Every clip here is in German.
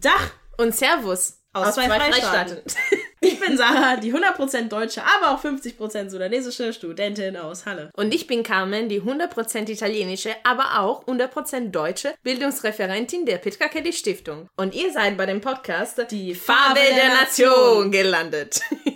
Dach und Servus aus, aus zwei, zwei Freistaaten. ich bin Sarah, die 100% deutsche, aber auch 50% sudanesische Studentin aus Halle. Und ich bin Carmen, die 100% italienische, aber auch 100% deutsche Bildungsreferentin der Petra Kelly Stiftung. Und ihr seid bei dem Podcast Die Farbe, der, der. Nation gelandet.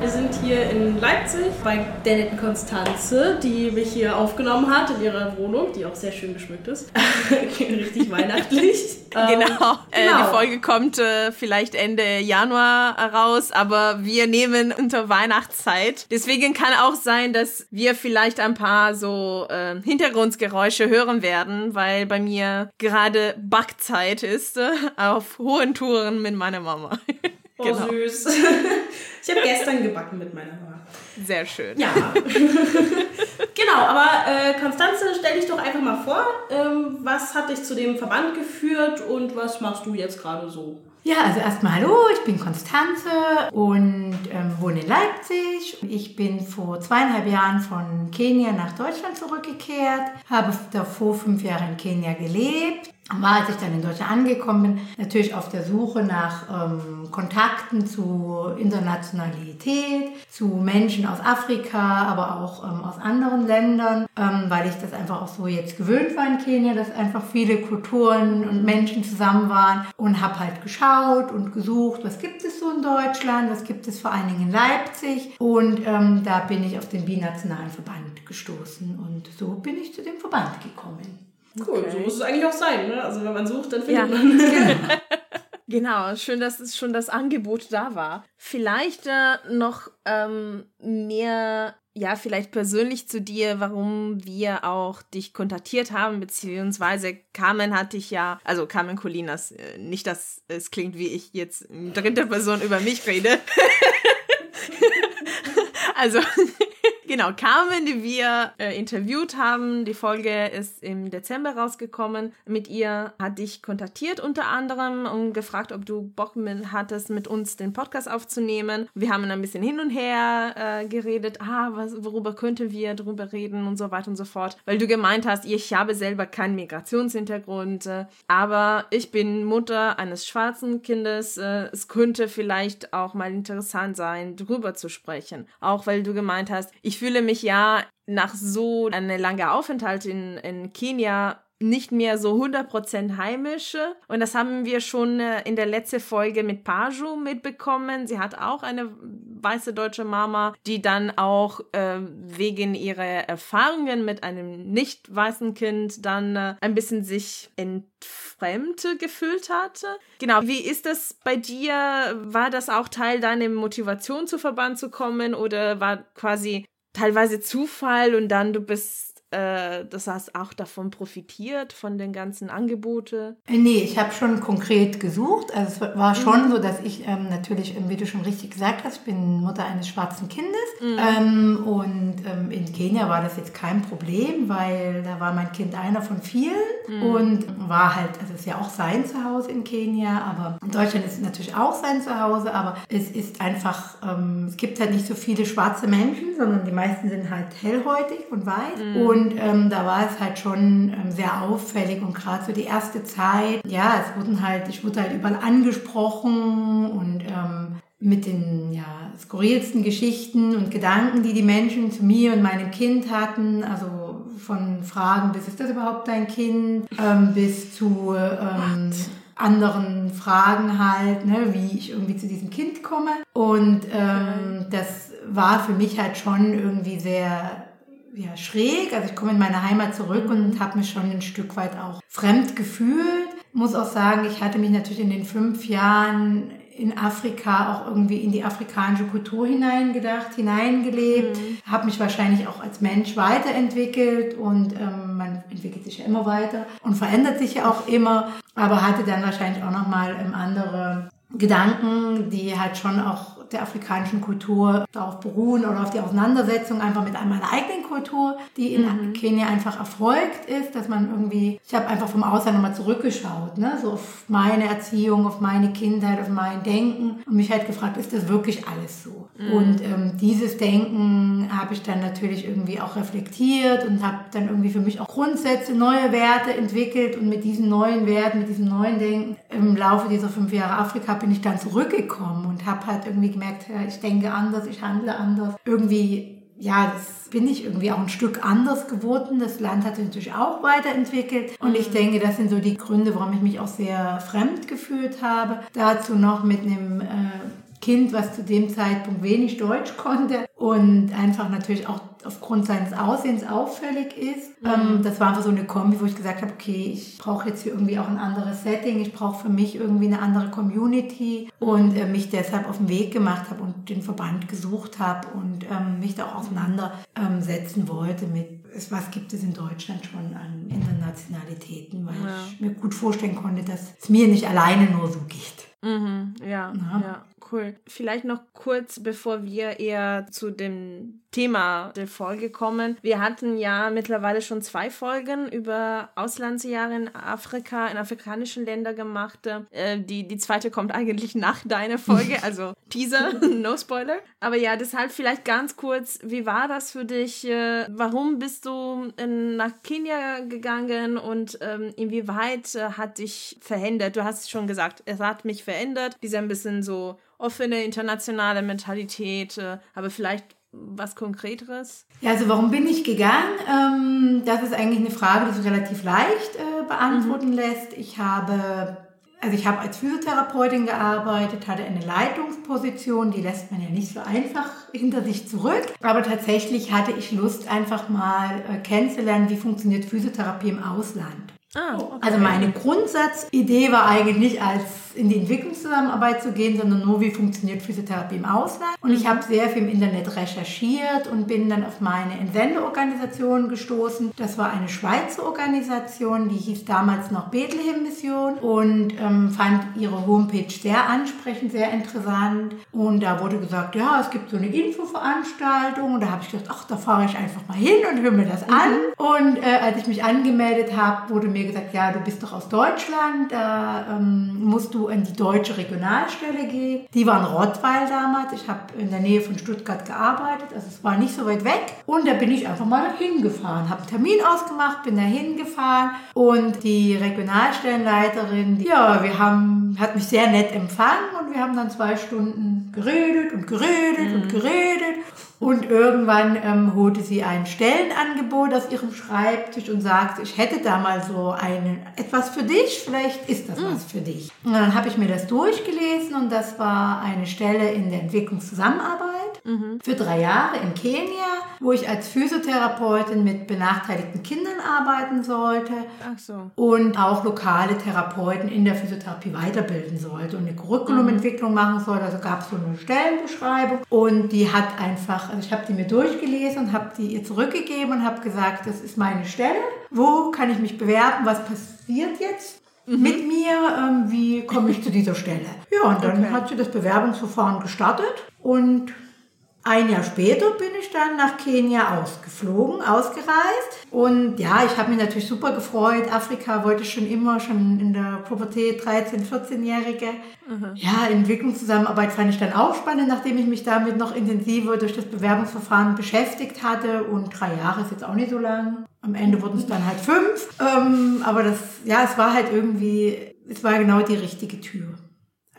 Wir sind hier in Leipzig bei der netten Konstanze, die mich hier aufgenommen hat in ihrer Wohnung, die auch sehr schön geschmückt ist. Richtig weihnachtlich. Genau. Ähm, genau. Äh, die genau. Folge kommt äh, vielleicht Ende Januar raus, aber wir nehmen unter Weihnachtszeit. Deswegen kann auch sein, dass wir vielleicht ein paar so äh, Hintergrundgeräusche hören werden, weil bei mir gerade Backzeit ist auf hohen Touren mit meiner Mama. Oh, genau. süß. Ich habe gestern gebacken mit meiner Mama. Sehr schön. Ja. genau, aber äh, Konstanze, stell dich doch einfach mal vor. Ähm, was hat dich zu dem Verband geführt und was machst du jetzt gerade so? Ja, also erstmal hallo, ich bin Konstanze und ähm, wohne in Leipzig. Ich bin vor zweieinhalb Jahren von Kenia nach Deutschland zurückgekehrt, habe davor fünf Jahre in Kenia gelebt war, als ich dann in Deutschland angekommen bin, natürlich auf der Suche nach ähm, Kontakten zu Internationalität, zu Menschen aus Afrika, aber auch ähm, aus anderen Ländern, ähm, weil ich das einfach auch so jetzt gewöhnt war in Kenia, dass einfach viele Kulturen und Menschen zusammen waren und habe halt geschaut und gesucht, was gibt es so in Deutschland, was gibt es vor allen Dingen in Leipzig und ähm, da bin ich auf den binationalen Verband gestoßen und so bin ich zu dem Verband gekommen. Cool, okay. so muss es eigentlich auch sein. Ne? Also wenn man sucht, dann findet ja. man. Genau. genau, schön, dass es schon das Angebot da war. Vielleicht äh, noch ähm, mehr, ja, vielleicht persönlich zu dir, warum wir auch dich kontaktiert haben, beziehungsweise Carmen hat dich ja, also Carmen Colinas, äh, nicht, dass es klingt, wie ich jetzt in dritter Person über mich rede. also Genau, Carmen, die wir äh, interviewt haben, die Folge ist im Dezember rausgekommen. Mit ihr hat dich kontaktiert unter anderem und gefragt, ob du Bock mit, hattest, mit uns den Podcast aufzunehmen. Wir haben ein bisschen hin und her äh, geredet, ah, was, worüber könnten wir drüber reden und so weiter und so fort. Weil du gemeint hast, ich habe selber keinen Migrationshintergrund, äh, aber ich bin Mutter eines schwarzen Kindes. Äh, es könnte vielleicht auch mal interessant sein, drüber zu sprechen. Auch weil du gemeint hast, ich fühle mich ja nach so einem langen Aufenthalt in, in Kenia nicht mehr so 100% heimisch. Und das haben wir schon äh, in der letzten Folge mit Paju mitbekommen. Sie hat auch eine weiße deutsche Mama, die dann auch äh, wegen ihrer Erfahrungen mit einem nicht weißen Kind dann äh, ein bisschen sich entfremd gefühlt hatte. Genau, wie ist das bei dir? War das auch Teil deiner Motivation zu Verband zu kommen oder war quasi teilweise Zufall und dann du bist äh, das hast auch davon profitiert, von den ganzen Angeboten? Äh, nee, ich habe schon konkret gesucht. Also es war schon mhm. so, dass ich ähm, natürlich, ähm, wie du schon richtig gesagt hast, ich bin Mutter eines schwarzen Kindes. Mhm. Ähm, und ähm, in Kenia war das jetzt kein Problem, weil da war mein Kind einer von vielen mhm. und war halt, also es ist ja auch sein Zuhause in Kenia, aber in Deutschland ist es natürlich auch sein Zuhause, aber es ist einfach, ähm, es gibt halt nicht so viele schwarze Menschen, sondern die meisten sind halt hellhäutig und weiß. Mhm. Und und ähm, da war es halt schon ähm, sehr auffällig und gerade so die erste Zeit, ja, es wurden halt, ich wurde halt überall angesprochen und ähm, mit den ja, skurrilsten Geschichten und Gedanken, die die Menschen zu mir und meinem Kind hatten, also von Fragen bis ist das überhaupt dein Kind, ähm, bis zu ähm, anderen Fragen halt, ne, wie ich irgendwie zu diesem Kind komme. Und ähm, das war für mich halt schon irgendwie sehr ja, schräg. Also ich komme in meine Heimat zurück und habe mich schon ein Stück weit auch fremd gefühlt. Muss auch sagen, ich hatte mich natürlich in den fünf Jahren in Afrika auch irgendwie in die afrikanische Kultur hineingedacht, hineingelebt, mhm. habe mich wahrscheinlich auch als Mensch weiterentwickelt und ähm, man entwickelt sich ja immer weiter und verändert sich ja auch immer, aber hatte dann wahrscheinlich auch nochmal ähm, andere Gedanken, die halt schon auch der afrikanischen Kultur darauf beruhen oder auf die Auseinandersetzung einfach mit meiner eigenen Kultur, die in mhm. Kenia einfach erfolgt ist, dass man irgendwie, ich habe einfach vom Ausland nochmal zurückgeschaut, ne, so auf meine Erziehung, auf meine Kindheit, auf mein Denken und mich halt gefragt, ist das wirklich alles so? Mhm. Und ähm, dieses Denken habe ich dann natürlich irgendwie auch reflektiert und habe dann irgendwie für mich auch Grundsätze, neue Werte entwickelt und mit diesen neuen Werten, mit diesem neuen Denken im Laufe dieser fünf Jahre Afrika bin ich dann zurückgekommen und habe halt irgendwie gemerkt, ja, ich denke anders, ich handle anders. Irgendwie, ja, das bin ich irgendwie auch ein Stück anders geworden. Das Land hat sich natürlich auch weiterentwickelt. Und ich mhm. denke, das sind so die Gründe, warum ich mich auch sehr fremd gefühlt habe. Dazu noch mit einem äh, Kind, was zu dem Zeitpunkt wenig Deutsch konnte und einfach natürlich auch aufgrund seines Aussehens auffällig ist. Mhm. Ähm, das war einfach so eine Kombi, wo ich gesagt habe, okay, ich brauche jetzt hier irgendwie auch ein anderes Setting, ich brauche für mich irgendwie eine andere Community und äh, mich deshalb auf den Weg gemacht habe und den Verband gesucht habe und ähm, mich da auch auseinandersetzen ähm, wollte mit, was gibt es in Deutschland schon an Internationalitäten, weil ja. ich mir gut vorstellen konnte, dass es mir nicht alleine nur so geht. Mhm, ja, ja, ja, cool. Vielleicht noch kurz, bevor wir eher zu dem Thema der Folge kommen. Wir hatten ja mittlerweile schon zwei Folgen über Auslandsjahre in Afrika, in afrikanischen Ländern gemacht. Äh, die, die zweite kommt eigentlich nach deiner Folge, also Teaser, no Spoiler. Aber ja, deshalb vielleicht ganz kurz, wie war das für dich? Äh, warum bist du in, nach Kenia gegangen und ähm, inwieweit äh, hat dich verändert? Du hast schon gesagt, es hat mich verändert. Diese ein bisschen so offene internationale Mentalität, äh, aber vielleicht was Konkreteres? Ja, also warum bin ich gegangen? Ähm, das ist eigentlich eine Frage, die sich relativ leicht äh, beantworten mhm. lässt. Ich habe, also ich habe als Physiotherapeutin gearbeitet, hatte eine Leitungsposition, die lässt man ja nicht so einfach hinter sich zurück. Aber tatsächlich hatte ich Lust, einfach mal äh, kennenzulernen, wie funktioniert Physiotherapie im Ausland. Ah, okay. Also meine Grundsatzidee war eigentlich nicht als in die Entwicklungszusammenarbeit zu gehen, sondern nur, wie funktioniert Physiotherapie im Ausland. Und ich habe sehr viel im Internet recherchiert und bin dann auf meine Entsendeorganisation gestoßen. Das war eine Schweizer Organisation, die hieß damals noch Bethlehem Mission und ähm, fand ihre Homepage sehr ansprechend, sehr interessant. Und da wurde gesagt, ja, es gibt so eine Infoveranstaltung. Und da habe ich gedacht, ach, da fahre ich einfach mal hin und höre mir das an. Mhm. Und äh, als ich mich angemeldet habe, wurde mir gesagt, ja, du bist doch aus Deutschland, da ähm, musst du in die deutsche Regionalstelle gehen. Die war in Rottweil damals. Ich habe in der Nähe von Stuttgart gearbeitet, also es war nicht so weit weg. Und da bin ich einfach mal hingefahren, habe einen Termin ausgemacht, bin da hingefahren und die Regionalstellenleiterin, ja, wir haben, hat mich sehr nett empfangen und wir haben dann zwei Stunden geredet und geredet mhm. und geredet. Und irgendwann ähm, holte sie ein Stellenangebot aus ihrem Schreibtisch und sagte, ich hätte da mal so ein, etwas für dich, vielleicht ist das was für dich. Und dann habe ich mir das durchgelesen und das war eine Stelle in der Entwicklungszusammenarbeit mhm. für drei Jahre in Kenia, wo ich als Physiotherapeutin mit benachteiligten Kindern arbeiten sollte Ach so. und auch lokale Therapeuten in der Physiotherapie weiterbilden sollte und eine Curriculumentwicklung mhm. machen sollte. Also gab es so eine Stellenbeschreibung und die hat einfach, also ich habe die mir durchgelesen und habe die ihr zurückgegeben und habe gesagt, das ist meine Stelle. Wo kann ich mich bewerben? Was passiert jetzt? Mhm. mit mir, ähm, wie komme ich zu dieser Stelle. Ja, und dann okay. hat sie das Bewerbungsverfahren gestartet und ein Jahr später bin ich dann nach Kenia ausgeflogen, ausgereist. Und ja, ich habe mich natürlich super gefreut. Afrika wollte ich schon immer, schon in der Pubertät, 13-, 14-Jährige. Mhm. Ja, Entwicklungszusammenarbeit fand ich dann auch spannend, nachdem ich mich damit noch intensiver durch das Bewerbungsverfahren beschäftigt hatte. Und drei Jahre ist jetzt auch nicht so lang. Am Ende wurden es dann halt fünf. Ähm, aber das, ja, es war halt irgendwie, es war genau die richtige Tür.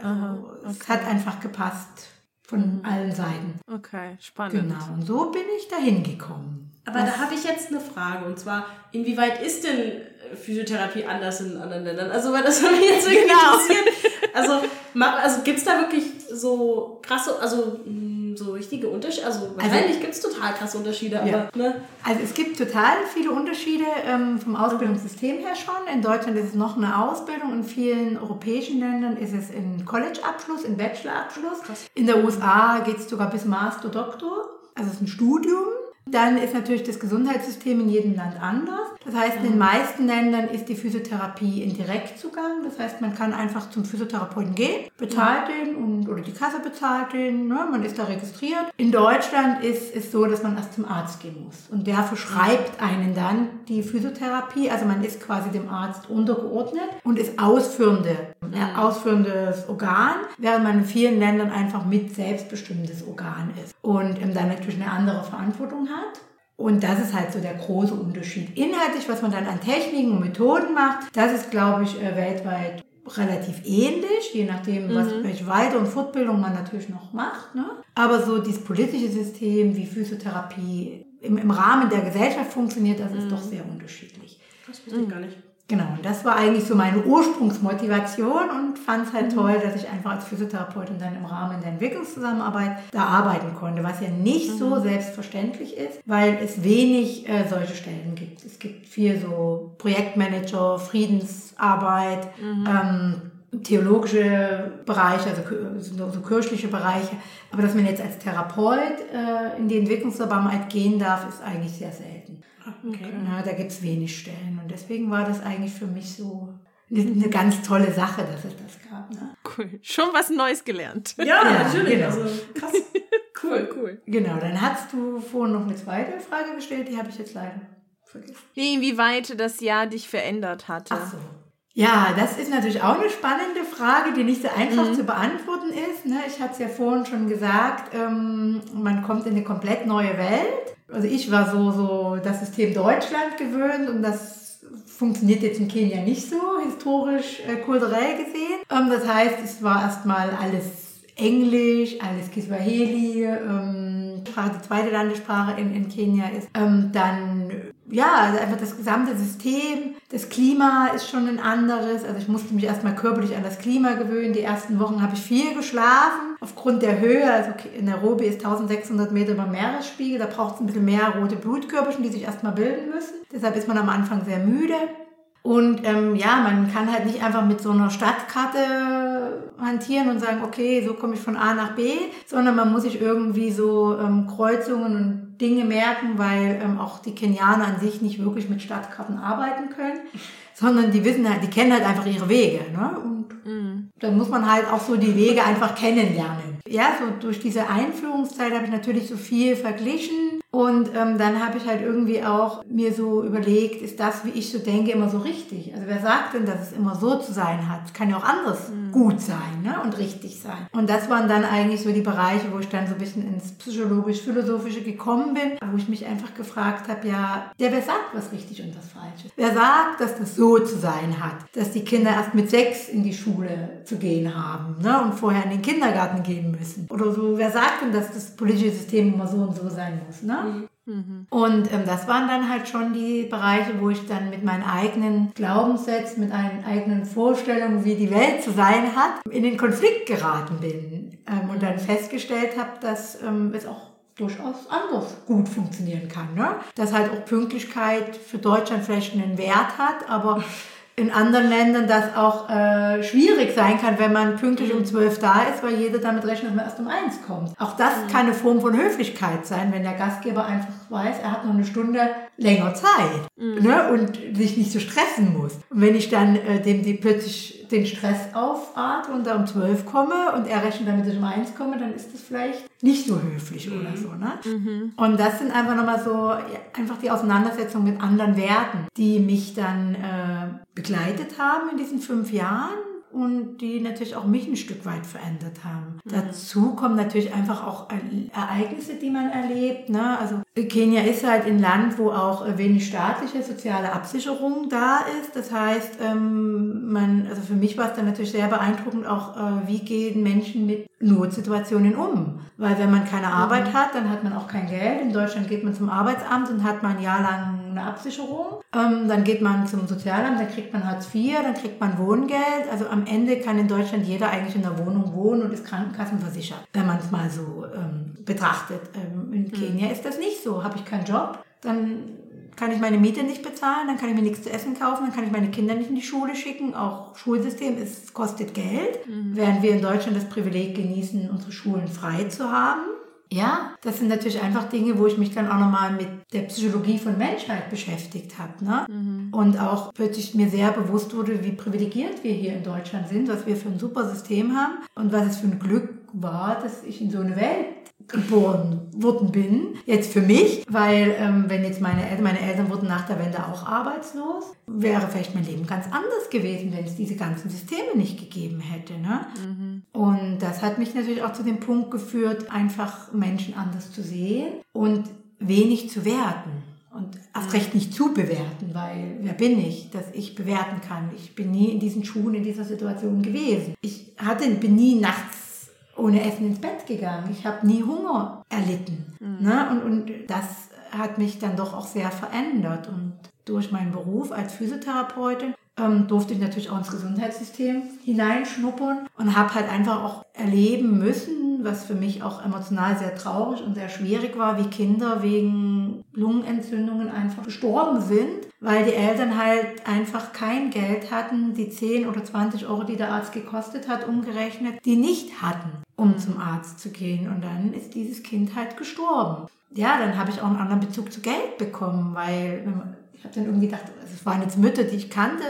Also, okay. Es hat einfach gepasst von mhm. allen Seiten. Okay, spannend. Genau, und so bin ich dahin gekommen. Aber Was? da habe ich jetzt eine Frage und zwar, inwieweit ist denn Physiotherapie anders in anderen Ländern? Also, weil das mich jetzt irgendwie genau. interessiert. Also, also gibt es da wirklich so krasse, also so richtige Unterschiede? Also, also wahrscheinlich also, gibt es total krasse Unterschiede, aber. Ja. Ne? Also es gibt total viele Unterschiede ähm, vom Ausbildungssystem her schon. In Deutschland ist es noch eine Ausbildung, in vielen europäischen Ländern ist es ein College-Abschluss, ein Bachelor-Abschluss. In der USA geht es sogar bis Master, Doktor. Also es ist ein Studium. Dann ist natürlich das Gesundheitssystem in jedem Land anders. Das heißt, in den meisten Ländern ist die Physiotherapie in Direktzugang. Das heißt, man kann einfach zum Physiotherapeuten gehen, bezahlt den und, oder die Kasse bezahlt den, ne? man ist da registriert. In Deutschland ist es so, dass man erst zum Arzt gehen muss. Und der verschreibt einen dann die Physiotherapie. Also man ist quasi dem Arzt untergeordnet und ist ausführende, ausführendes Organ, während man in vielen Ländern einfach mit selbstbestimmtes Organ ist und ähm, dann natürlich eine andere Verantwortung hat. Und das ist halt so der große Unterschied. Inhaltlich, was man dann an Techniken und Methoden macht, das ist, glaube ich, äh, weltweit relativ ähnlich, je nachdem, was, welche Weiter- und Fortbildung man natürlich noch macht. Ne? Aber so dieses politische System, wie Physiotherapie im, im Rahmen der Gesellschaft funktioniert, das ist doch sehr unterschiedlich. Das wusste ich gar nicht. Genau, und das war eigentlich so meine Ursprungsmotivation und fand es halt toll, dass ich einfach als Physiotherapeutin dann im Rahmen der Entwicklungszusammenarbeit da arbeiten konnte, was ja nicht so selbstverständlich ist, weil es wenig äh, solche Stellen gibt. Es gibt viel so Projektmanager, Friedensarbeit, ähm, theologische Bereiche, also so, kirchliche Bereiche. Aber dass man jetzt als Therapeut äh, in die Entwicklungszusammenarbeit gehen darf, ist eigentlich sehr selten. Okay. Ja, da gibt es wenig Stellen. Und deswegen war das eigentlich für mich so eine, ganz tolle Sache, dass es das gab. Ne? Cool. Schon was Neues gelernt. Ja, Ja, natürlich. genau. Also krass. Cool, cool. Genau, dann hast du vorhin noch eine zweite Frage gestellt, die habe ich jetzt leider vergessen. Wie, inwieweit das Jahr dich verändert hatte. Ach so. Ja, das ist natürlich auch eine spannende Frage, die nicht so einfach zu beantworten ist. Ne? Ich hatte es ja vorhin schon gesagt, ähm, man kommt in eine komplett neue Welt. Also ich war so, so das System Deutschland gewöhnt und das funktioniert jetzt in Kenia nicht so, historisch, äh, kulturell gesehen. Ähm, das heißt, es war erstmal alles Englisch, alles Kiswahili, ähm, die zweite Landessprache in, in Kenia ist. Ähm, dann, ja, also einfach das gesamte System, das Klima ist schon ein anderes. Also ich musste mich erstmal körperlich an das Klima gewöhnen. Die ersten Wochen habe ich viel geschlafen, aufgrund der Höhe. Also Nairobi ist 1600 Meter über Meeresspiegel, da braucht es ein bisschen mehr rote Blutkörperchen, die sich erstmal bilden müssen. Deshalb ist man am Anfang sehr müde. Und ähm, ja, man kann halt nicht einfach mit so einer Stadtkarte hantieren und sagen, okay, so komme ich von A nach B, sondern man muss sich irgendwie so ähm, Kreuzungen und Dinge merken, weil ähm, auch die Kenianer an sich nicht wirklich mit Stadtkarten arbeiten können, sondern die wissen halt, die kennen halt einfach ihre Wege. Ne? Und dann muss man halt auch so die Wege einfach kennenlernen. Ja, so durch diese Einführungszeit habe ich natürlich so viel verglichen und ähm, dann habe ich halt irgendwie auch mir so überlegt, ist das, wie ich so denke, immer so richtig? Also wer sagt denn, dass es immer so zu sein hat? Es kann ja auch anders gut sein ne? und richtig sein. Und das waren dann eigentlich so die Bereiche, wo ich dann so ein bisschen ins psychologisch-philosophische gekommen bin, wo ich mich einfach gefragt habe, ja, der wer sagt, was richtig und was falsch ist? Wer sagt, dass das so zu sein hat? Dass die Kinder erst mit sechs in die Schule zu gehen haben ne? und vorher in den Kindergarten gehen müssen? Oder so, wer sagt denn, dass das politische System immer so und so sein muss? Ne? Und ähm, das waren dann halt schon die Bereiche, wo ich dann mit meinen eigenen Glaubenssätzen, mit meinen eigenen Vorstellungen, wie die Welt zu sein hat, in den Konflikt geraten bin. Ähm, und dann festgestellt habe, dass ähm, es auch durchaus anders gut funktionieren kann. Ne? Dass halt auch Pünktlichkeit für Deutschland vielleicht einen Wert hat, aber in anderen Ländern das auch äh, schwierig sein kann, wenn man pünktlich um zwölf da ist, weil jeder damit rechnet, dass man erst um eins kommt. Auch das kann eine Form von Höflichkeit sein, wenn der Gastgeber einfach weiß, er hat noch eine Stunde länger Zeit ne, und sich nicht so stressen muss. Und wenn ich dann äh, dem die plötzlich den Stress aufatme und da um zwölf komme und er rechnet damit, dass ich um eins komme, dann ist das vielleicht nicht so höflich oder so. Ne? Und das sind einfach nochmal so einfach die Auseinandersetzung mit anderen Werten, die mich dann äh, begleitet haben in diesen fünf Jahren und die natürlich auch mich ein Stück weit verändert haben. Dazu kommen natürlich einfach auch Ereignisse, die man erlebt. Ne? Also Kenia ist halt ein Land, wo auch äh, wenig staatliche soziale Absicherung da ist. Das heißt, ähm, man, also für mich war es dann natürlich sehr beeindruckend auch, äh, wie gehen Menschen mit Notsituationen um. Weil wenn man keine Arbeit hat, dann hat man auch kein Geld. In Deutschland geht man zum Arbeitsamt und hat man ein Jahr lang eine Absicherung. Ähm, dann geht man zum Sozialamt, dann kriegt man Hartz IV, dann kriegt man Wohngeld. Also am Ende kann in Deutschland jeder eigentlich in der Wohnung wohnen und ist krankenkassenversichert, wenn man es mal so ähm, betrachtet. Ähm, in Kenia ist das nicht so. Habe ich keinen Job, dann kann ich meine Miete nicht bezahlen, dann kann ich mir nichts zu essen kaufen, dann kann ich meine Kinder nicht in die Schule schicken. Auch Schulsystem ist, kostet Geld, während wir in Deutschland das Privileg genießen, unsere Schulen frei zu haben. Ja, das sind natürlich einfach Dinge, wo ich mich dann auch nochmal mit der Psychologie von Menschheit beschäftigt habe. Ne? Mhm. Und auch plötzlich mir sehr bewusst wurde, wie privilegiert wir hier in Deutschland sind, was wir für ein super System haben und was es für ein Glück war, dass ich in so eine Welt geboren worden bin, jetzt für mich, weil ähm, wenn jetzt meine Eltern, meine Eltern wurden nach der Wende auch arbeitslos, wäre vielleicht mein Leben ganz anders gewesen, wenn es diese ganzen Systeme nicht gegeben hätte. Ne? Mhm. Und das hat mich natürlich auch zu dem Punkt geführt, einfach Menschen anders zu sehen und wenig zu werten und erst recht nicht zu bewerten, weil wer bin ich, dass ich bewerten kann? Ich bin nie in diesen Schuhen, in dieser Situation gewesen. Ich hatte, bin nie nachts ohne Essen ins Bett gegangen. Ich habe nie Hunger erlitten. Mhm. Ne? Und, und das hat mich dann doch auch sehr verändert. Und durch meinen Beruf als Physiotherapeutin ähm, durfte ich natürlich auch ins Gesundheitssystem hineinschnuppern und habe halt einfach auch erleben müssen, was für mich auch emotional sehr traurig und sehr schwierig war, wie Kinder wegen Lungenentzündungen einfach gestorben sind, weil die Eltern halt einfach kein Geld hatten, die 10 oder 20 Euro, die der Arzt gekostet hat, umgerechnet, die nicht hatten, um zum Arzt zu gehen. Und dann ist dieses Kind halt gestorben. Ja, dann habe ich auch einen anderen Bezug zu Geld bekommen, weil ich habe dann irgendwie gedacht, es waren jetzt Mütter, die ich kannte,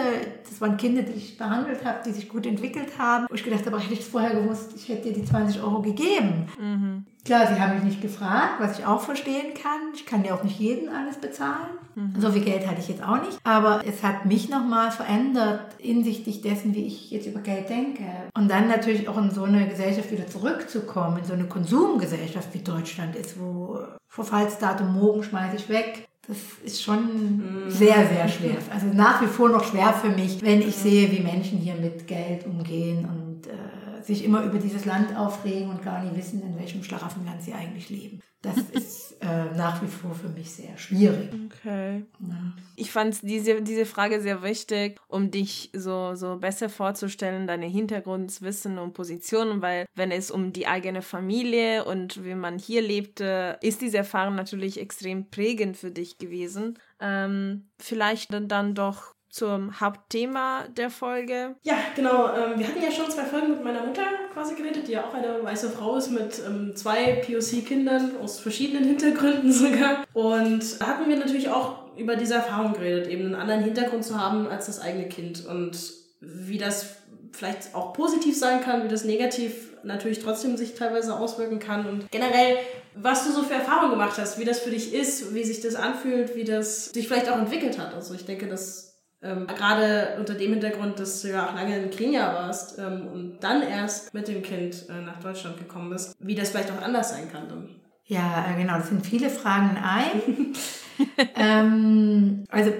das waren Kinder, die ich behandelt habe, die sich gut entwickelt haben. Wo ich gedacht habe, hätte ich es vorher gewusst, ich hätte dir die 20 Euro gegeben. Mhm. Klar, sie haben mich nicht gefragt, was ich auch verstehen kann. Ich kann ja auch nicht jeden alles bezahlen. Mhm. So viel Geld hatte ich jetzt auch nicht. Aber es hat mich nochmal verändert hinsichtlich dessen, wie ich jetzt über Geld denke. Und dann natürlich auch in so eine Gesellschaft wieder zurückzukommen, in so eine Konsumgesellschaft wie Deutschland ist, wo Verfallsdatum morgen schmeiße ich weg das ist schon mhm. sehr, sehr schwer. Also nach wie vor noch schwer für mich, wenn ich sehe, wie Menschen hier mit Geld umgehen und äh, sich immer über dieses Land aufregen und gar nicht wissen, in welchem Schlaraffenland sie eigentlich leben. Das ist äh, nach wie vor für mich sehr schwierig. Okay. Ja. Ich fand diese, diese Frage sehr wichtig, um dich so, so besser vorzustellen, deine Hintergrundwissen und Positionen, weil wenn es um die eigene Familie und wie man hier lebte, ist diese Erfahrung natürlich extrem prägend für dich gewesen. Ähm, vielleicht dann, dann doch zum Hauptthema der Folge. Ja, genau. Ähm, wir hatten ja schon zwei Folgen mit meiner Mutter quasi geredet, die ja auch eine weiße Frau ist mit ähm, zwei POC-Kindern aus verschiedenen Hintergründen sogar. Und da hatten wir natürlich auch über diese Erfahrung geredet, eben einen anderen Hintergrund zu haben als das eigene Kind und wie das vielleicht auch positiv sein kann, wie das negativ natürlich trotzdem sich teilweise auswirken kann und generell, was du so für Erfahrungen gemacht hast, wie das für dich ist, wie sich das anfühlt, wie das sich vielleicht auch entwickelt hat. Also ich denke, das ähm, gerade unter dem Hintergrund, dass du ja auch lange in Kenia warst ähm, und dann erst mit dem Kind äh, nach Deutschland gekommen bist, wie das vielleicht auch anders sein kann dann. Ja, äh, genau, das sind viele Fragen ein. ähm, also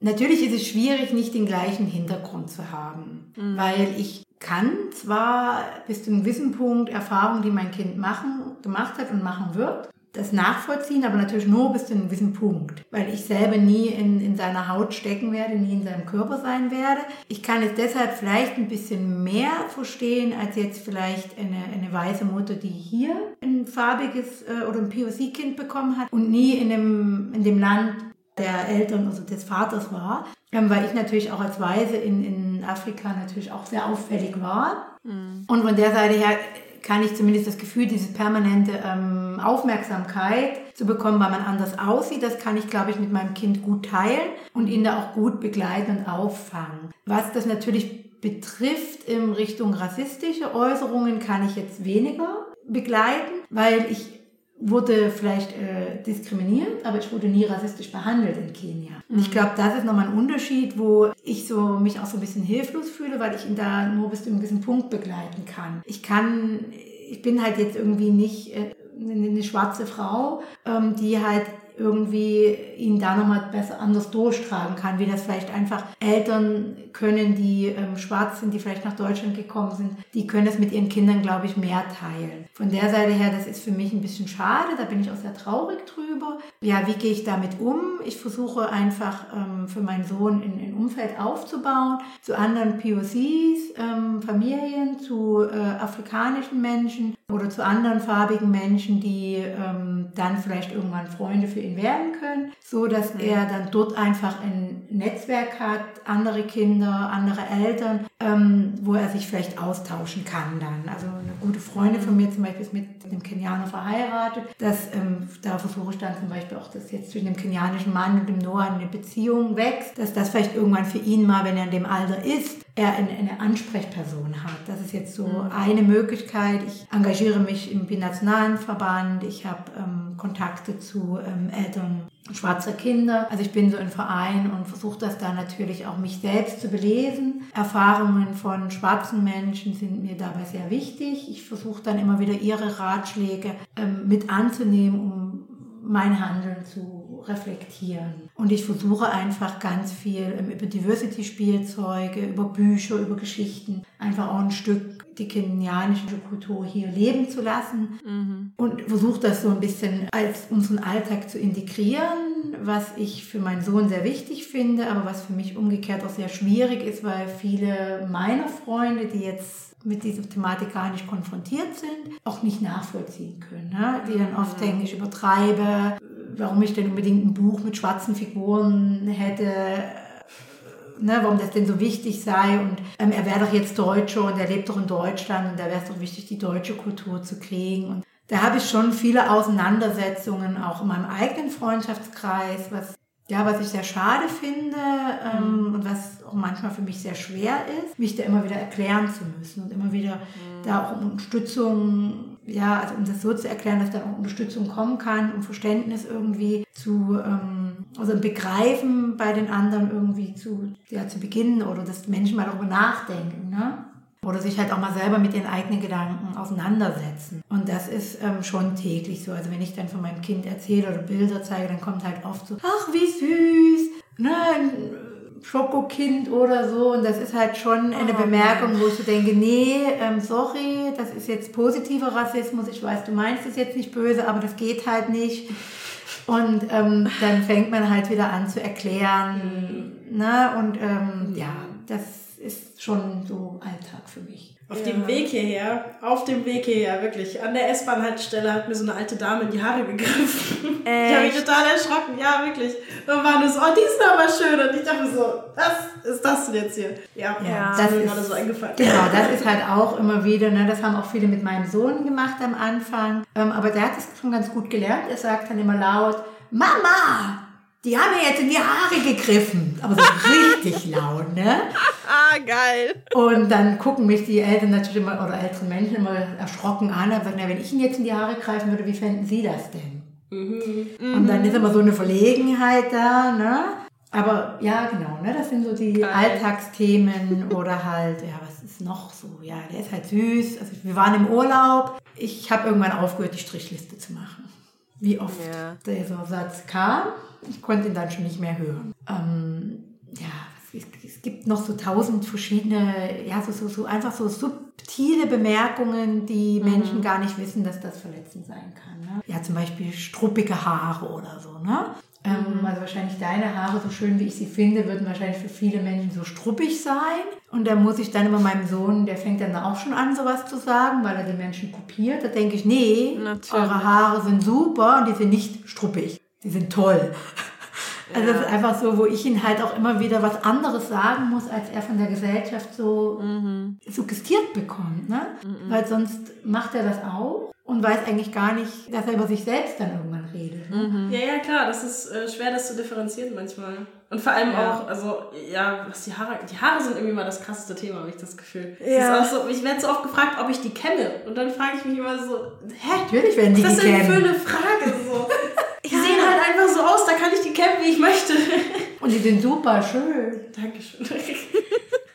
natürlich ist es schwierig, nicht den gleichen Hintergrund zu haben, mhm. weil ich kann zwar bis zu einem gewissen Punkt Erfahrungen, die mein Kind machen, gemacht hat und machen wird, das nachvollziehen, aber natürlich nur bis zu einem gewissen Punkt, weil ich selber nie in, in seiner Haut stecken werde, nie in seinem Körper sein werde. Ich kann es deshalb vielleicht ein bisschen mehr verstehen, als jetzt vielleicht eine, eine weiße Mutter, die hier ein farbiges äh, oder ein POC-Kind bekommen hat und nie in dem, in dem Land der Eltern, also des Vaters war, ähm, weil ich natürlich auch als Weise in, in Afrika natürlich auch sehr auffällig war. Mhm. Und von der Seite her kann ich zumindest das Gefühl, diese permanente ähm, Aufmerksamkeit zu bekommen, weil man anders aussieht, das kann ich, glaube ich, mit meinem Kind gut teilen und ihn da auch gut begleiten und auffangen. Was das natürlich betrifft in Richtung rassistische Äußerungen, kann ich jetzt weniger begleiten, weil ich wurde vielleicht äh, diskriminiert, aber ich wurde nie rassistisch behandelt in Kenia. Und ich mhm. glaube, das ist nochmal ein Unterschied, wo ich so mich auch so ein bisschen hilflos fühle, weil ich ihn da nur bis zu einem gewissen Punkt begleiten kann. Ich kann, ich bin halt jetzt irgendwie nicht äh, eine schwarze Frau, ähm, die halt irgendwie ihn da nochmal besser anders durchtragen kann, wie das vielleicht einfach Eltern können, die ähm, schwarz sind, die vielleicht nach Deutschland gekommen sind, die können das mit ihren Kindern, glaube ich, mehr teilen. Von der Seite her, das ist für mich ein bisschen schade, da bin ich auch sehr traurig drüber. Ja, wie gehe ich damit um? Ich versuche einfach ähm, für meinen Sohn ein, ein Umfeld aufzubauen, zu anderen POCs, ähm, Familien, zu äh, afrikanischen Menschen oder zu anderen farbigen Menschen, die ähm, dann vielleicht irgendwann Freunde für ihn werden können, so dass mhm. er dann dort einfach ein Netzwerk hat, andere Kinder, andere Eltern, ähm, wo er sich vielleicht austauschen kann dann. Also eine gute Freundin von mir zum Beispiel ist mit einem Kenianer verheiratet. Das, ähm, da versuche ich dann zum Beispiel auch, dass jetzt zwischen dem kenianischen Mann und dem Noah eine Beziehung wächst, dass das vielleicht irgendwann für ihn mal, wenn er in dem Alter ist, er eine, eine Ansprechperson hat. Das ist jetzt so mhm. eine Möglichkeit. Ich engagiere mich im binationalen Verband. Ich habe ähm, Kontakte zu ähm, Eltern schwarzer Kinder. Also ich bin so ein Verein und versuche das da natürlich auch mich selbst zu belesen. Erfahrungen von schwarzen Menschen sind mir dabei sehr wichtig. Ich versuche dann immer wieder ihre Ratschläge ähm, mit anzunehmen, um mein Handeln zu reflektieren. Und ich versuche einfach ganz viel ähm, über Diversity-Spielzeuge, über Bücher, über Geschichten, einfach auch ein Stück die kenianische Kultur hier leben zu lassen mhm. und versuche das so ein bisschen als unseren Alltag zu integrieren, was ich für meinen Sohn sehr wichtig finde, aber was für mich umgekehrt auch sehr schwierig ist, weil viele meiner Freunde, die jetzt mit dieser Thematik gar nicht konfrontiert sind, auch nicht nachvollziehen können. Ne? Die dann oft denken, ich übertreibe, warum ich denn unbedingt ein Buch mit schwarzen Figuren hätte, ne, warum das denn so wichtig sei. Und ähm, er wäre doch jetzt Deutscher und er lebt doch in Deutschland und da wäre es doch wichtig, die deutsche Kultur zu kriegen. Und da habe ich schon viele Auseinandersetzungen auch in meinem eigenen Freundschaftskreis, was ja, was ich sehr schade finde ähm, mhm. und was auch manchmal für mich sehr schwer ist, mich da immer wieder erklären zu müssen und immer wieder mhm. da auch um Unterstützung, ja, also um das so zu erklären, dass da auch Unterstützung kommen kann, um Verständnis irgendwie zu, ähm, also ein Begreifen bei den anderen irgendwie zu, ja, zu beginnen oder dass Menschen mal darüber nachdenken, ne? Oder sich halt auch mal selber mit ihren eigenen Gedanken auseinandersetzen. Und das ist ähm, schon täglich so. Also wenn ich dann von meinem Kind erzähle oder Bilder zeige, dann kommt halt oft so, ach wie süß, ne, Schokokind oder so. Und das ist halt schon eine oh, Bemerkung, wo ich so denke, nee, ähm, sorry, das ist jetzt positiver Rassismus. Ich weiß, du meinst es jetzt nicht böse, aber das geht halt nicht. Und ähm, dann fängt man halt wieder an zu erklären. Mhm. Ne? Und ähm, ja, das ist schon so Alltag für mich. Auf ja. dem Weg hierher, auf dem Weg hierher, wirklich, an der S-Bahn-Haltestelle hat mir so eine alte Dame in die Haare gegriffen. Echt? Ich habe mich total erschrocken, ja, wirklich. Und war nur so, oh, die ist aber schön. Und ich dachte so, was ist das denn jetzt hier? Ja, ja das, ist mir gerade so eingefallen. Genau, das ist halt auch immer wieder, ne, das haben auch viele mit meinem Sohn gemacht am Anfang. Ähm, aber der hat es schon ganz gut gelernt. Er sagt dann immer laut, Mama, die haben mir jetzt in die Haare gegriffen. Aber so richtig laut, ne? Ah, geil. Und dann gucken mich die Eltern natürlich immer, oder älteren Menschen immer erschrocken an und sagen, na, wenn ich ihn jetzt in die Haare greifen würde, wie fänden sie das denn? Mhm. Und dann ist immer so eine Verlegenheit da, ne? Aber ja, genau, ne? Das sind so die geil. Alltagsthemen oder halt, ja, was ist noch so? Ja, der ist halt süß. Also wir waren im Urlaub. Ich habe irgendwann aufgehört, die Strichliste zu machen. Wie oft ja. dieser Satz kam ich konnte ihn dann schon nicht mehr hören. Ähm, ja, es gibt noch so tausend verschiedene, ja, so, so, so einfach so subtile Bemerkungen, die mhm. Menschen gar nicht wissen, dass das verletzend sein kann. Ne? Ja, zum Beispiel struppige Haare oder so, ne? Ähm, mhm. Also wahrscheinlich deine Haare, so schön wie ich sie finde, würden wahrscheinlich für viele Menschen so struppig sein. Und da muss ich dann immer meinem Sohn, der fängt dann auch schon an, sowas zu sagen, weil er die Menschen kopiert. Da denke ich, nee, Natürlich. eure Haare sind super und die sind nicht struppig die sind toll. Also das ist einfach so, wo ich ihn halt auch immer wieder was anderes sagen muss, als er von der Gesellschaft so mhm. suggestiert bekommt. Ne? Mhm. Weil sonst macht er das auch und weiß eigentlich gar nicht, dass er über sich selbst dann irgendwann redet. Mhm. Ja, ja, klar, das ist äh, schwer, das zu differenzieren manchmal. Und vor allem ja. auch, also, ja, was die Haare, die Haare sind irgendwie mal das krasseste Thema, habe ich das Gefühl. Ja. Das ist auch so, ich werde so oft gefragt, ob ich die kenne. Und dann frage ich mich immer so, hä? Natürlich werden die Was ist das denn für eine Frage? So. Die ja. sehen halt einfach so aus, da kann ich die campen, wie ich möchte. Und die sind super schön. Dankeschön.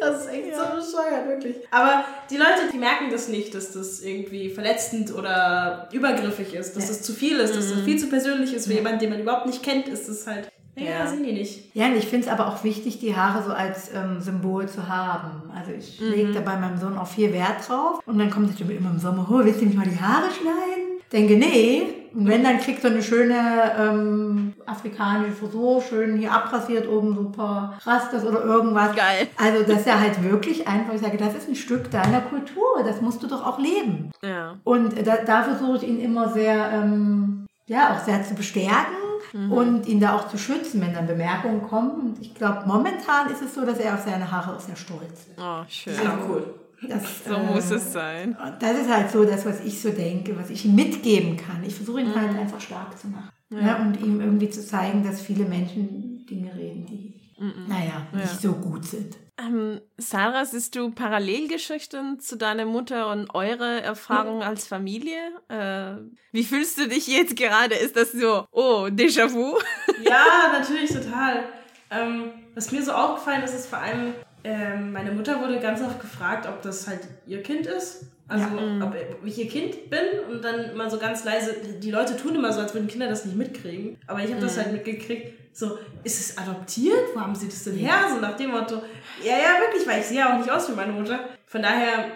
Das ist echt ja. so bescheuert, wirklich. Aber die Leute, die merken das nicht, dass das irgendwie verletzend oder übergriffig ist, dass ja. das zu viel ist, dass das mhm. viel zu persönlich ist. Für ja. jemanden, den man überhaupt nicht kennt, ist das halt. Ja, ja, sehen die nicht. Ja, und ich finde es aber auch wichtig, die Haare so als ähm, Symbol zu haben. Also ich mhm. lege da bei meinem Sohn auch viel Wert drauf. Und dann kommt er immer im Sommer, oh, willst du nicht mal die Haare schneiden? Denke, nee, und wenn, dann kriegt er eine schöne ähm, afrikanische Frisur, schön hier abrasiert, oben super Rastas oder irgendwas. Geil. Also, dass er halt wirklich einfach, ich sage, das ist ein Stück deiner Kultur, das musst du doch auch leben. Ja. Und da, da versuche ich ihn immer sehr, ähm, ja auch sehr zu bestärken mhm. und ihn da auch zu schützen, wenn dann Bemerkungen kommen. Und ich glaube, momentan ist es so, dass er auf seine Haare auch sehr stolz ist. Oh, schön. Ja, cool. Das, so äh, muss es sein. Das ist halt so das, was ich so denke, was ich ihm mitgeben kann. Ich versuche ihn halt mhm. halt einfach stark zu machen. Ja. Ja, und ihm irgendwie zu zeigen, dass viele Menschen Dinge reden, die, mhm. naja, nicht so gut sind. Ähm, Sarah, siehst du Parallelgeschichten zu deiner Mutter und eure Erfahrungen mhm. als Familie? Äh, wie fühlst du dich jetzt gerade? Ist das so, oh, Déjà-vu? Ja, natürlich, total. Ähm, was mir so aufgefallen ist, ist vor allem, ähm, meine Mutter wurde ganz oft gefragt, ob das halt ihr Kind ist. Also, ja. Mhm. ob ich ihr Kind bin und dann immer so ganz leise, die Leute tun immer so, als würden Kinder das nicht mitkriegen. Aber ich habe mhm. das halt mitgekriegt, so, ist es adoptiert? Wo haben sie das denn her? So nach dem Motto, ja, ja, wirklich, weil ich sehe ja auch nicht aus wie meine Mutter. Von daher,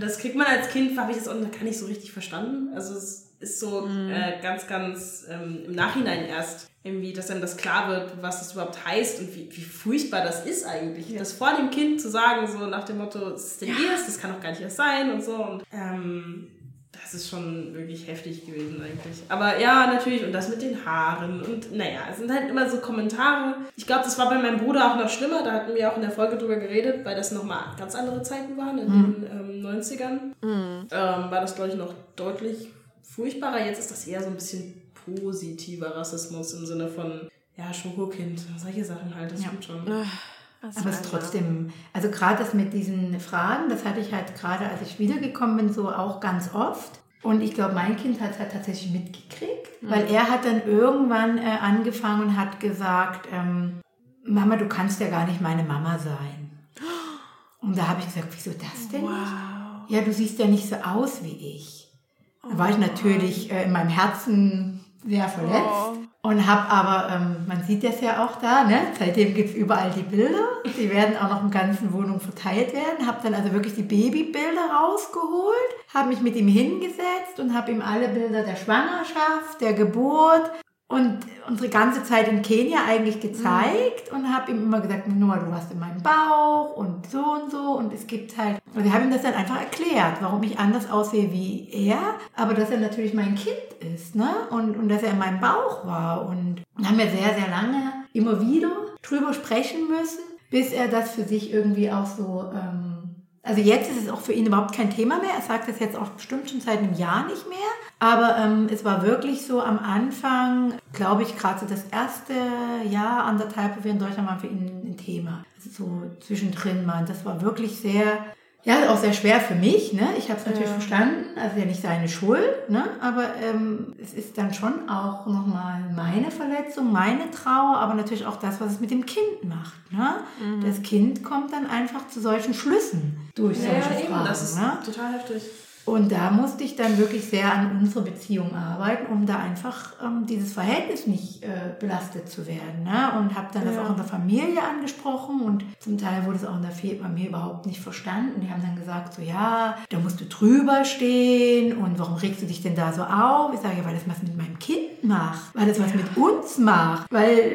das kriegt man als Kind, habe ich das auch gar nicht so richtig verstanden. Also es ist so mhm. äh, ganz, ganz ähm, im Nachhinein erst irgendwie, dass dann das klar wird, was das überhaupt heißt und wie, wie furchtbar das ist eigentlich. Ja. Das vor dem Kind zu sagen, so nach dem Motto, es ist denn ja. ihrs, das kann doch gar nicht erst sein und so. Und ähm, das ist schon wirklich heftig gewesen eigentlich. Aber ja, natürlich, und das mit den Haaren und naja, es sind halt immer so Kommentare. Ich glaube, das war bei meinem Bruder auch noch schlimmer, da hatten wir auch in der Folge drüber geredet, weil das nochmal ganz andere Zeiten waren, in mhm. den ähm, 90ern. Mhm. Ähm, war das, glaube ich, noch deutlich furchtbarer. Jetzt ist das eher so ein bisschen positiver Rassismus im Sinne von, ja, Schokokind, solche Sachen halt, das ja. stimmt schon. Aber es ist trotzdem, also gerade das mit diesen Fragen, das hatte ich halt gerade, als ich wiedergekommen bin, so auch ganz oft. Und ich glaube, mein Kind hat es halt tatsächlich mitgekriegt, mhm. weil er hat dann irgendwann äh, angefangen und hat gesagt, ähm, Mama, du kannst ja gar nicht meine Mama sein. Und da habe ich gesagt, wieso das denn wow. nicht? Ja, du siehst ja nicht so aus wie ich. Da war ich natürlich äh, in meinem Herzen sehr verletzt. Oh. Und habe aber, ähm, man sieht das ja auch da, ne? seitdem gibt es überall die Bilder. Die werden auch noch in ganzen Wohnungen verteilt werden. Habe dann also wirklich die Babybilder rausgeholt, habe mich mit ihm hingesetzt und habe ihm alle Bilder der Schwangerschaft, der Geburt, und unsere ganze Zeit in Kenia eigentlich gezeigt mhm. und habe ihm immer gesagt, Noah, du warst in meinem Bauch und so und so und es gibt halt, und wir haben ihm das dann einfach erklärt, warum ich anders aussehe wie er, aber dass er natürlich mein Kind ist, ne, und, und dass er in meinem Bauch war und haben wir sehr, sehr lange immer wieder drüber sprechen müssen, bis er das für sich irgendwie auch so, ähm, also jetzt ist es auch für ihn überhaupt kein Thema mehr. Er sagt das jetzt auch bestimmt schon seit einem Jahr nicht mehr. Aber ähm, es war wirklich so am Anfang, glaube ich, gerade so das erste Jahr, anderthalb, wo wir in Deutschland waren, für ihn ein Thema. Also so zwischendrin mal. Das war wirklich sehr, ja, auch sehr schwer für mich. Ne? Ich habe es natürlich ja. verstanden, also ja nicht seine Schuld, ne? aber ähm, es ist dann schon auch nochmal meine Verletzung, meine Trauer, aber natürlich auch das, was es mit dem Kind macht. Ne? Mhm. Das Kind kommt dann einfach zu solchen Schlüssen durch ja, solche ja, Fragen. Eben, das ist ne? total heftig. Und da musste ich dann wirklich sehr an unsere Beziehung arbeiten, um da einfach ähm, dieses Verhältnis nicht äh, belastet zu werden. Ne? Und habe dann ja. das auch in der Familie angesprochen und zum Teil wurde es auch in der Familie überhaupt nicht verstanden. Die haben dann gesagt, so ja, da musst du drüber stehen und warum regst du dich denn da so auf? Ich sage, ja, weil das was mit meinem Kind macht, weil das was ja. mit uns macht, weil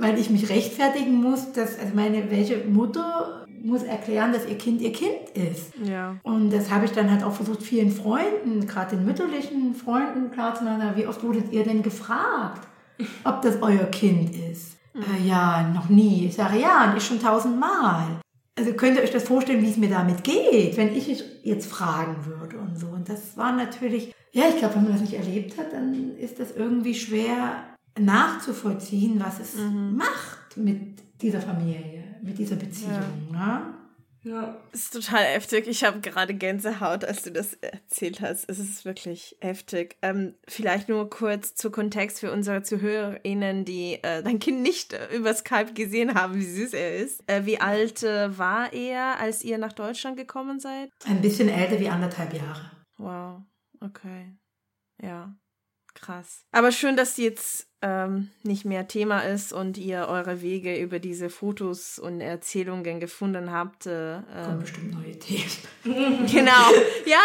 weil ich mich rechtfertigen muss, dass, also meine, welche Mutter muss erklären, dass ihr Kind ihr Kind ist. Ja. Und das habe ich dann halt auch versucht, vielen Freunden, gerade den mütterlichen Freunden klarzumachen, wie oft wurdet ihr denn gefragt, ob das euer Kind ist? Mhm. Äh, ja, noch nie. Ich sage, ja, und ich schon tausendmal. Also könnt ihr euch das vorstellen, wie es mir damit geht, wenn ich mich jetzt fragen würde und so. Und das war natürlich, ja, ich glaube, wenn man das nicht erlebt hat, dann ist das irgendwie schwer nachzuvollziehen, was es mhm. macht mit dieser Familie mit dieser Beziehung. Ja. Ne? Ja. Ist total heftig. Ich habe gerade Gänsehaut, als du das erzählt hast. Es ist wirklich heftig. Ähm, vielleicht nur kurz zu Kontext für unsere ZuhörerInnen, die äh, dein Kind nicht äh, über Skype gesehen haben, wie süß er ist. Äh, wie alt äh, war er, als ihr nach Deutschland gekommen seid? Ein bisschen älter wie anderthalb Jahre. Wow. Okay. Ja. Krass. Aber schön, dass jetzt ähm, nicht mehr Thema ist und ihr eure Wege über diese Fotos und Erzählungen gefunden habt. Äh, Kommen bestimmt neue Themen. genau. Ja,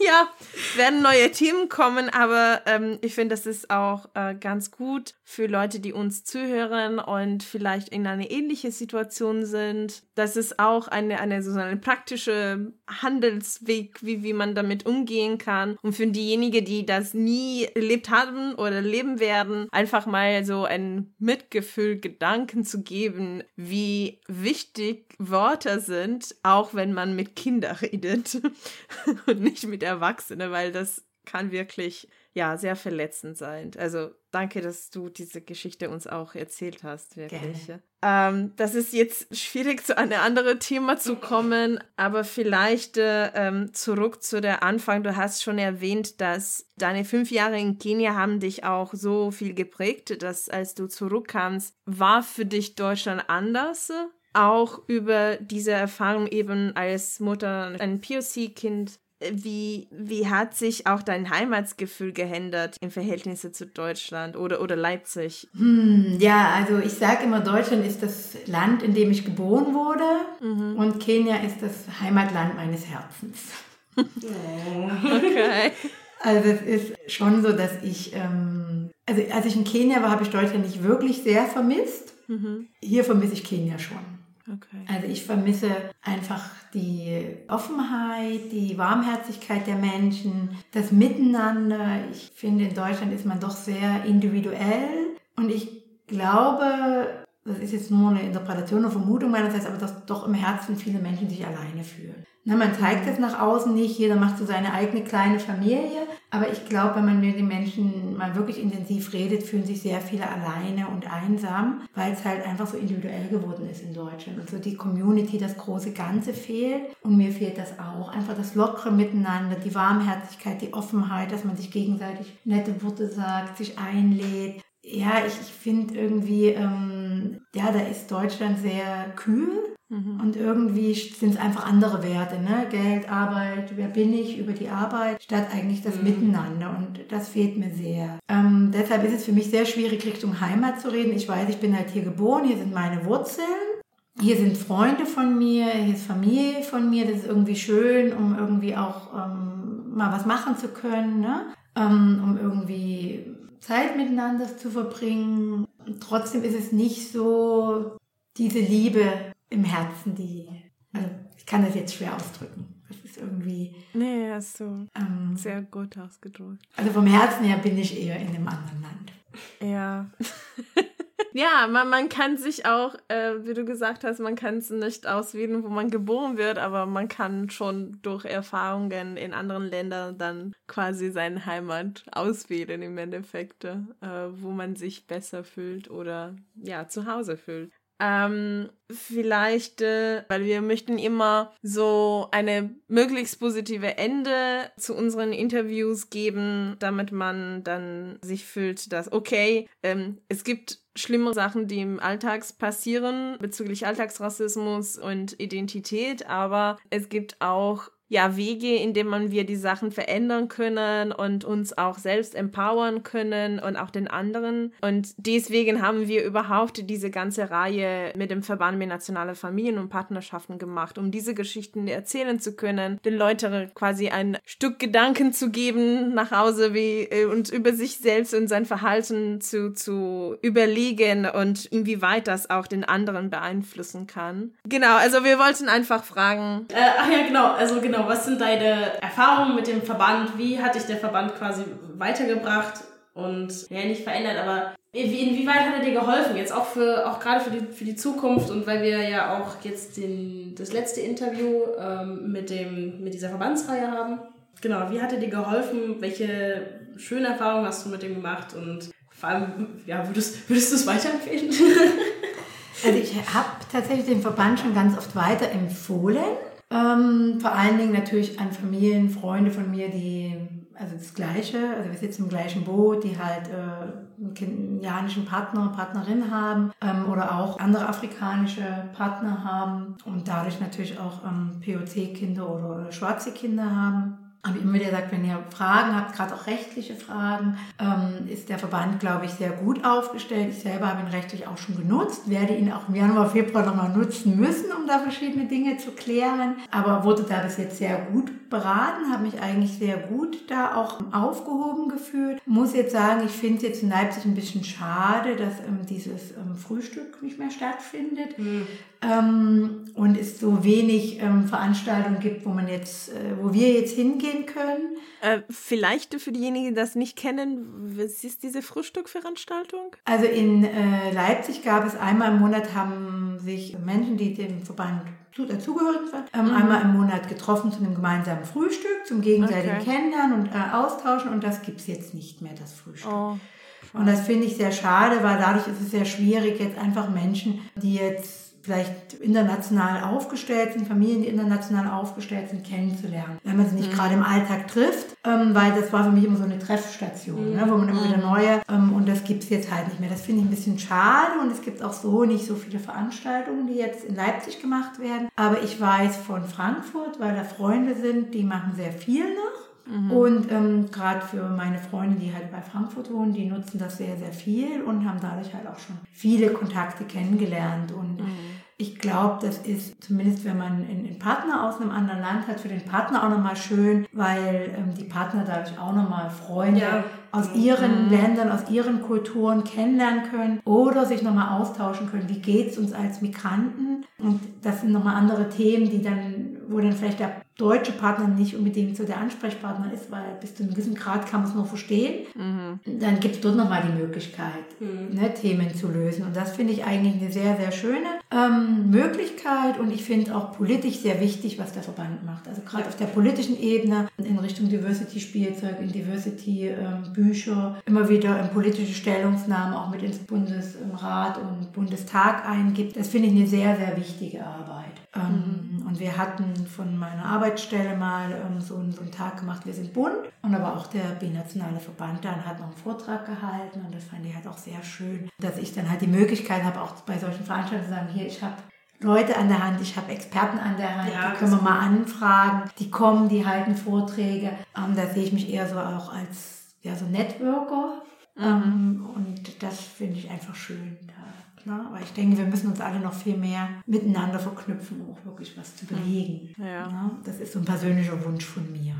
ja. werden neue Themen kommen, aber ähm, ich finde, das ist auch äh, ganz gut für Leute, die uns zuhören und vielleicht in einer ähnlichen Situation sind. Das ist auch eine, eine, so eine praktische Handelsweg, wie, wie man damit umgehen kann. Und für diejenigen, die das nie erlebt haben oder leben werden, einfach mal so ein Mitgefühl, Gedanken zu geben, wie wichtig Wörter sind, auch wenn man mit Kindern redet und nicht mit Erwachsenen, weil das kann wirklich ja sehr verletzend sein. Also danke, dass du diese Geschichte uns auch erzählt hast, wirklich. Ähm, das ist jetzt schwierig, zu einem anderen Thema zu kommen, aber vielleicht äh, ähm, zurück zu der Anfang. Du hast schon erwähnt, dass deine fünf Jahre in Kenia haben dich auch so viel geprägt, dass als du zurückkamst, war für dich Deutschland anders? Auch über diese Erfahrung eben als Mutter, ein POC-Kind wie, wie hat sich auch dein Heimatsgefühl geändert im Verhältnis zu Deutschland oder, oder Leipzig? Hm, ja, also ich sage immer, Deutschland ist das Land, in dem ich geboren wurde mhm. und Kenia ist das Heimatland meines Herzens. okay. Also es ist schon so, dass ich, ähm, also als ich in Kenia war, habe ich Deutschland nicht wirklich sehr vermisst. Mhm. Hier vermisse ich Kenia schon. Okay. Also ich vermisse einfach die Offenheit, die Warmherzigkeit der Menschen, das Miteinander. Ich finde, in Deutschland ist man doch sehr individuell und ich glaube, das ist jetzt nur eine Interpretation, eine Vermutung meinerseits, aber dass doch im Herzen viele Menschen sich alleine fühlen. Na, man zeigt es nach außen nicht, jeder macht so seine eigene kleine Familie, aber ich glaube, wenn man mit den Menschen mal wirklich intensiv redet, fühlen sich sehr viele alleine und einsam, weil es halt einfach so individuell geworden ist in Deutschland. Und so die Community, das große Ganze fehlt. Und mir fehlt das auch. Einfach das lockere Miteinander, die Warmherzigkeit, die Offenheit, dass man sich gegenseitig nette Worte sagt, sich einlädt. Ja, ich, ich finde irgendwie, ähm, ja, da ist Deutschland sehr kühl Mhm. Und irgendwie sind es einfach andere Werte, ne? Geld, Arbeit, wer bin ich über die Arbeit, statt eigentlich das mhm. Miteinander. Und das fehlt mir sehr. Ähm, deshalb ist es für mich sehr schwierig, Richtung Heimat zu reden. Ich weiß, ich bin halt hier geboren, hier sind meine Wurzeln. Hier sind Freunde von mir, hier ist Familie von mir. Das ist irgendwie schön, um irgendwie auch ähm, mal was machen zu können, ne? Ähm, um irgendwie Zeit miteinander zu verbringen. trotzdem ist es nicht so diese Liebe, im Herzen die, also ich kann das jetzt schwer ausdrücken. Das ist irgendwie. Nee, hast du ähm, sehr gut ausgedrückt. Also vom Herzen her bin ich eher in einem anderen Land. Ja. ja, man, man kann sich auch, äh, wie du gesagt hast, man kann es nicht auswählen, wo man geboren wird, aber man kann schon durch Erfahrungen in anderen Ländern dann quasi seine Heimat auswählen im Endeffekt, äh, wo man sich besser fühlt oder ja, zu Hause fühlt. Ähm, vielleicht, äh, weil wir möchten immer so eine möglichst positive Ende zu unseren Interviews geben, damit man dann sich fühlt, dass okay, ähm, es gibt schlimme Sachen, die im Alltags passieren bezüglich Alltagsrassismus und Identität, aber es gibt auch ja, Wege, in denen wir die Sachen verändern können und uns auch selbst empowern können und auch den anderen. Und deswegen haben wir überhaupt diese ganze Reihe mit dem Verband mit nationale Familien und Partnerschaften gemacht, um diese Geschichten erzählen zu können, den Leuten quasi ein Stück Gedanken zu geben nach Hause wie, äh, und über sich selbst und sein Verhalten zu, zu überlegen und inwieweit das auch den anderen beeinflussen kann. Genau, also wir wollten einfach fragen. Äh, ach ja, genau, also genau genau, was sind deine Erfahrungen mit dem Verband? Wie hat dich der Verband quasi weitergebracht und ja, nicht verändert, aber inwieweit hat er dir geholfen? Jetzt auch für, auch gerade für die, für die Zukunft und weil wir ja auch jetzt den, das letzte Interview ähm, mit dem, mit dieser Verbandsreihe haben. Genau, wie hat er dir geholfen? Welche schönen Erfahrungen hast du mit dem gemacht? Und vor allem, ja, würdest, würdest du es weiterempfehlen? also ich habe tatsächlich den Verband schon ganz oft weiterempfohlen. Ähm, vor allen Dingen natürlich an Familien, Freunde von mir, die also das Gleiche, also wir sitzen im gleichen Boot, die halt äh, einen kenianischen Partner, Partnerin haben ähm, oder auch andere afrikanische Partner haben und dadurch natürlich auch ähm, POC-Kinder oder, oder schwarze Kinder haben. Habe ich immer wieder gesagt, wenn ihr Fragen habt, gerade auch rechtliche Fragen, ähm, ist der Verband, glaube ich, sehr gut aufgestellt. Ich selber habe ihn rechtlich auch schon genutzt, werde ihn auch im Januar, Februar nochmal nutzen müssen, um da verschiedene Dinge zu klären. Aber wurde da bis jetzt sehr gut beraten, habe mich eigentlich sehr gut da auch aufgehoben gefühlt. Muss jetzt sagen, ich finde es jetzt in Leipzig ein bisschen schade, dass ähm, dieses ähm, Frühstück nicht mehr stattfindet. Mhm. Ähm, und es so wenig ähm, Veranstaltungen gibt, wo man jetzt, äh, wo wir jetzt hingehen können. Äh, vielleicht für diejenigen, die das nicht kennen, was ist diese Frühstückveranstaltung? Also in äh, Leipzig gab es einmal im Monat, haben sich Menschen, die dem Verband dazugehörig waren, ähm, mhm. einmal im Monat getroffen zu einem gemeinsamen Frühstück, zum gegenseitigen okay. Kennenlernen und äh, Austauschen und das gibt es jetzt nicht mehr, das Frühstück. Oh. Und das finde ich sehr schade, weil dadurch ist es sehr schwierig, jetzt einfach Menschen, die jetzt vielleicht international aufgestellt sind, Familien, die international aufgestellt sind, kennenzulernen. Wenn man sie nicht mhm. gerade im Alltag trifft, ähm, weil das war für mich immer so eine Treffstation, mhm. ne, wo man immer wieder mhm. neue, ähm, und das gibt es jetzt halt nicht mehr. Das finde ich ein bisschen schade und es gibt auch so nicht so viele Veranstaltungen, die jetzt in Leipzig gemacht werden. Aber ich weiß von Frankfurt, weil da Freunde sind, die machen sehr viel noch. Mhm. Und ähm, gerade für meine Freunde, die halt bei Frankfurt wohnen, die nutzen das sehr, sehr viel und haben dadurch halt auch schon viele Kontakte kennengelernt. Und mhm. ich glaube, das ist zumindest, wenn man einen Partner aus einem anderen Land hat, für den Partner auch nochmal schön, weil ähm, die Partner dadurch auch nochmal Freunde ja. aus ihren mhm. Ländern, aus ihren Kulturen kennenlernen können oder sich nochmal austauschen können. Wie geht's uns als Migranten? Und das sind nochmal andere Themen, die dann, wo dann vielleicht der deutsche Partner nicht unbedingt so der Ansprechpartner ist, weil bis zu einem gewissen Grad kann man es noch verstehen. Mhm. Dann gibt es dort nochmal die Möglichkeit, mhm. ne, Themen zu lösen. Und das finde ich eigentlich eine sehr, sehr schöne ähm, Möglichkeit und ich finde auch politisch sehr wichtig, was der Verband macht. Also gerade ja. auf der politischen Ebene in Richtung Diversity-Spielzeug, in Diversity-Bücher, ähm, immer wieder in politische Stellungnahmen auch mit ins Bundesrat und Bundestag eingibt. Das finde ich eine sehr, sehr wichtige Arbeit. Ähm, mhm. Und wir hatten von meiner Arbeitsstelle mal ähm, so, einen, so, einen, Tag gemacht, wir sind bunt. Und aber auch der binationale Verband dann hat noch einen Vortrag gehalten und das fand ich halt auch sehr schön, dass ich dann halt die Möglichkeit habe, auch bei solchen Veranstaltungen zu sagen, hier, ich habe Leute an der Hand, ich habe Experten an der Hand, ja, die können wir mal anfragen, die kommen, die halten Vorträge. Ähm, da sehe ich mich eher so auch als ja, so Networker. Mhm. Ähm, und das finde ich einfach schön. Da Ne? Aber ich denke, wir müssen uns alle noch viel mehr miteinander verknüpfen, um auch wirklich was zu bewegen. Ja. Ne? Das ist so ein persönlicher Wunsch von mir.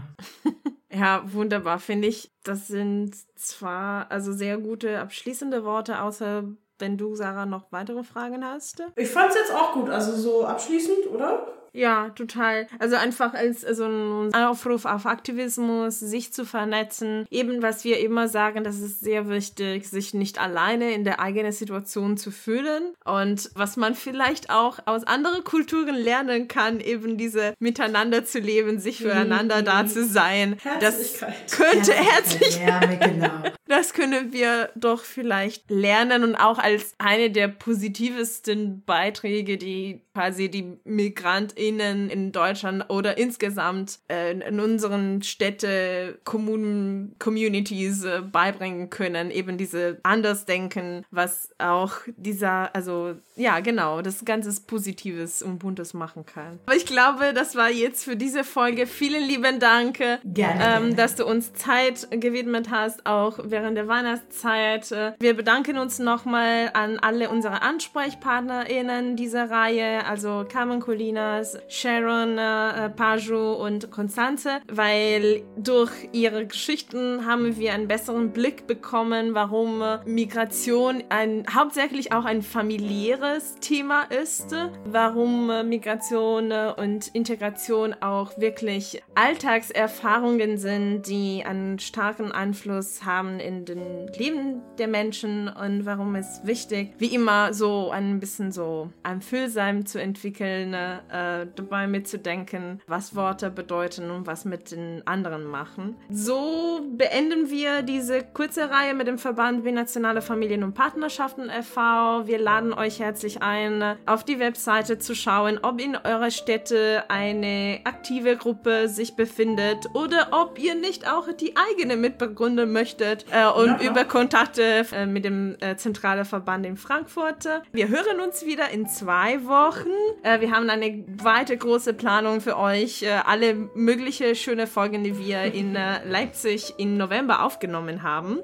Ja, wunderbar, finde ich. Das sind zwar also sehr gute abschließende Worte, außer wenn du, Sarah, noch weitere Fragen hast. Ich fand es jetzt auch gut, also so abschließend, oder? Ja, total. Also einfach als also ein Aufruf auf Aktivismus, sich zu vernetzen. Eben, was wir immer sagen, das ist sehr wichtig, sich nicht alleine in der eigenen Situation zu fühlen. Und was man vielleicht auch aus anderen Kulturen lernen kann, eben diese miteinander zu leben, sich füreinander mhm. da zu sein. Das könnte herzlich. Ja, genau. Das können wir doch vielleicht lernen und auch als eine der positivsten Beiträge, die quasi die MigrantInnen in Deutschland oder insgesamt äh, in unseren Städte, Kommunen, Communities äh, beibringen können. Eben diese Andersdenken, was auch dieser, also ja, genau, das Ganze Positives und Buntes machen kann. Aber ich glaube, das war jetzt für diese Folge. Vielen lieben Dank, gerne, ähm, gerne. dass du uns Zeit gewidmet hast, auch während der Weihnachtszeit. Wir bedanken uns nochmal an alle unsere AnsprechpartnerInnen dieser Reihe, also Carmen Colinas, Sharon äh, Paju und Constanze, weil durch ihre Geschichten haben wir einen besseren Blick bekommen, warum Migration ein, hauptsächlich auch ein familiäres Thema ist, warum Migration und Integration auch wirklich Alltagserfahrungen sind, die einen starken Einfluss haben in den Leben der Menschen und warum es wichtig, wie immer so ein bisschen so einfühlsam zu entwickeln, äh, dabei mitzudenken, was Worte bedeuten und was mit den anderen machen. So beenden wir diese kurze Reihe mit dem Verband Binationale Familien und Partnerschaften e.V. Wir laden euch herzlich ein, auf die Webseite zu schauen, ob in eurer Städte eine aktive Gruppe sich befindet oder ob ihr nicht auch die eigene mitbegründen möchtet äh, und ja, über Kontakte äh, mit dem äh, Zentrale Verband in Frankfurt. Wir hören uns wieder in zwei Wochen besuchen. Äh, wir haben eine weite große Planung für euch. Äh, alle mögliche schöne Folgen, die wir in äh, Leipzig im November aufgenommen haben.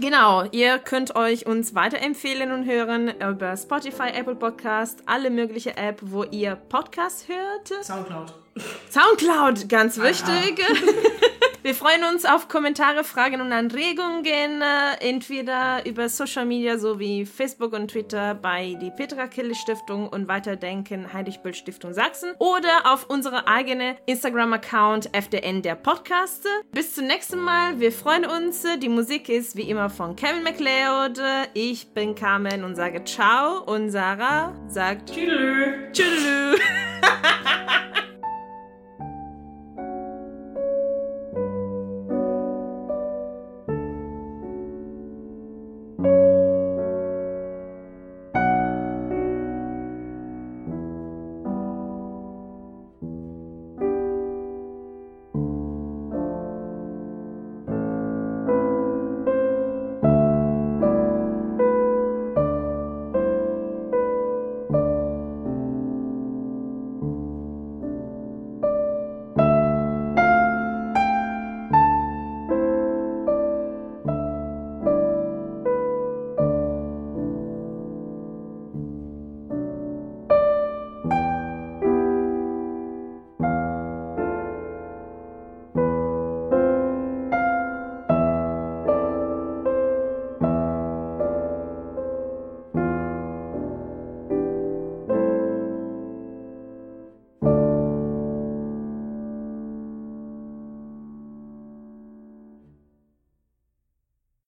Genau, ihr könnt euch uns weiterempfehlen und hören über Spotify, Apple Podcast, alle mögliche App, wo ihr Podcasts hört. Soundcloud. Soundcloud, ganz wichtig. Wir freuen uns auf Kommentare, Fragen und Anregungen, äh, entweder über Social Media sowie Facebook und Twitter bei die Petra Kille Stiftung und Weiterdenken Heiligbild Stiftung Sachsen oder auf unsere eigene Instagram-Account FDN der Podcast. Bis zum nächsten Mal. Wir freuen uns. Die Musik ist wie immer von Kevin MacLeod. Ich bin Carmen und sage Ciao und Sarah sagt Tschüss. Tschüss.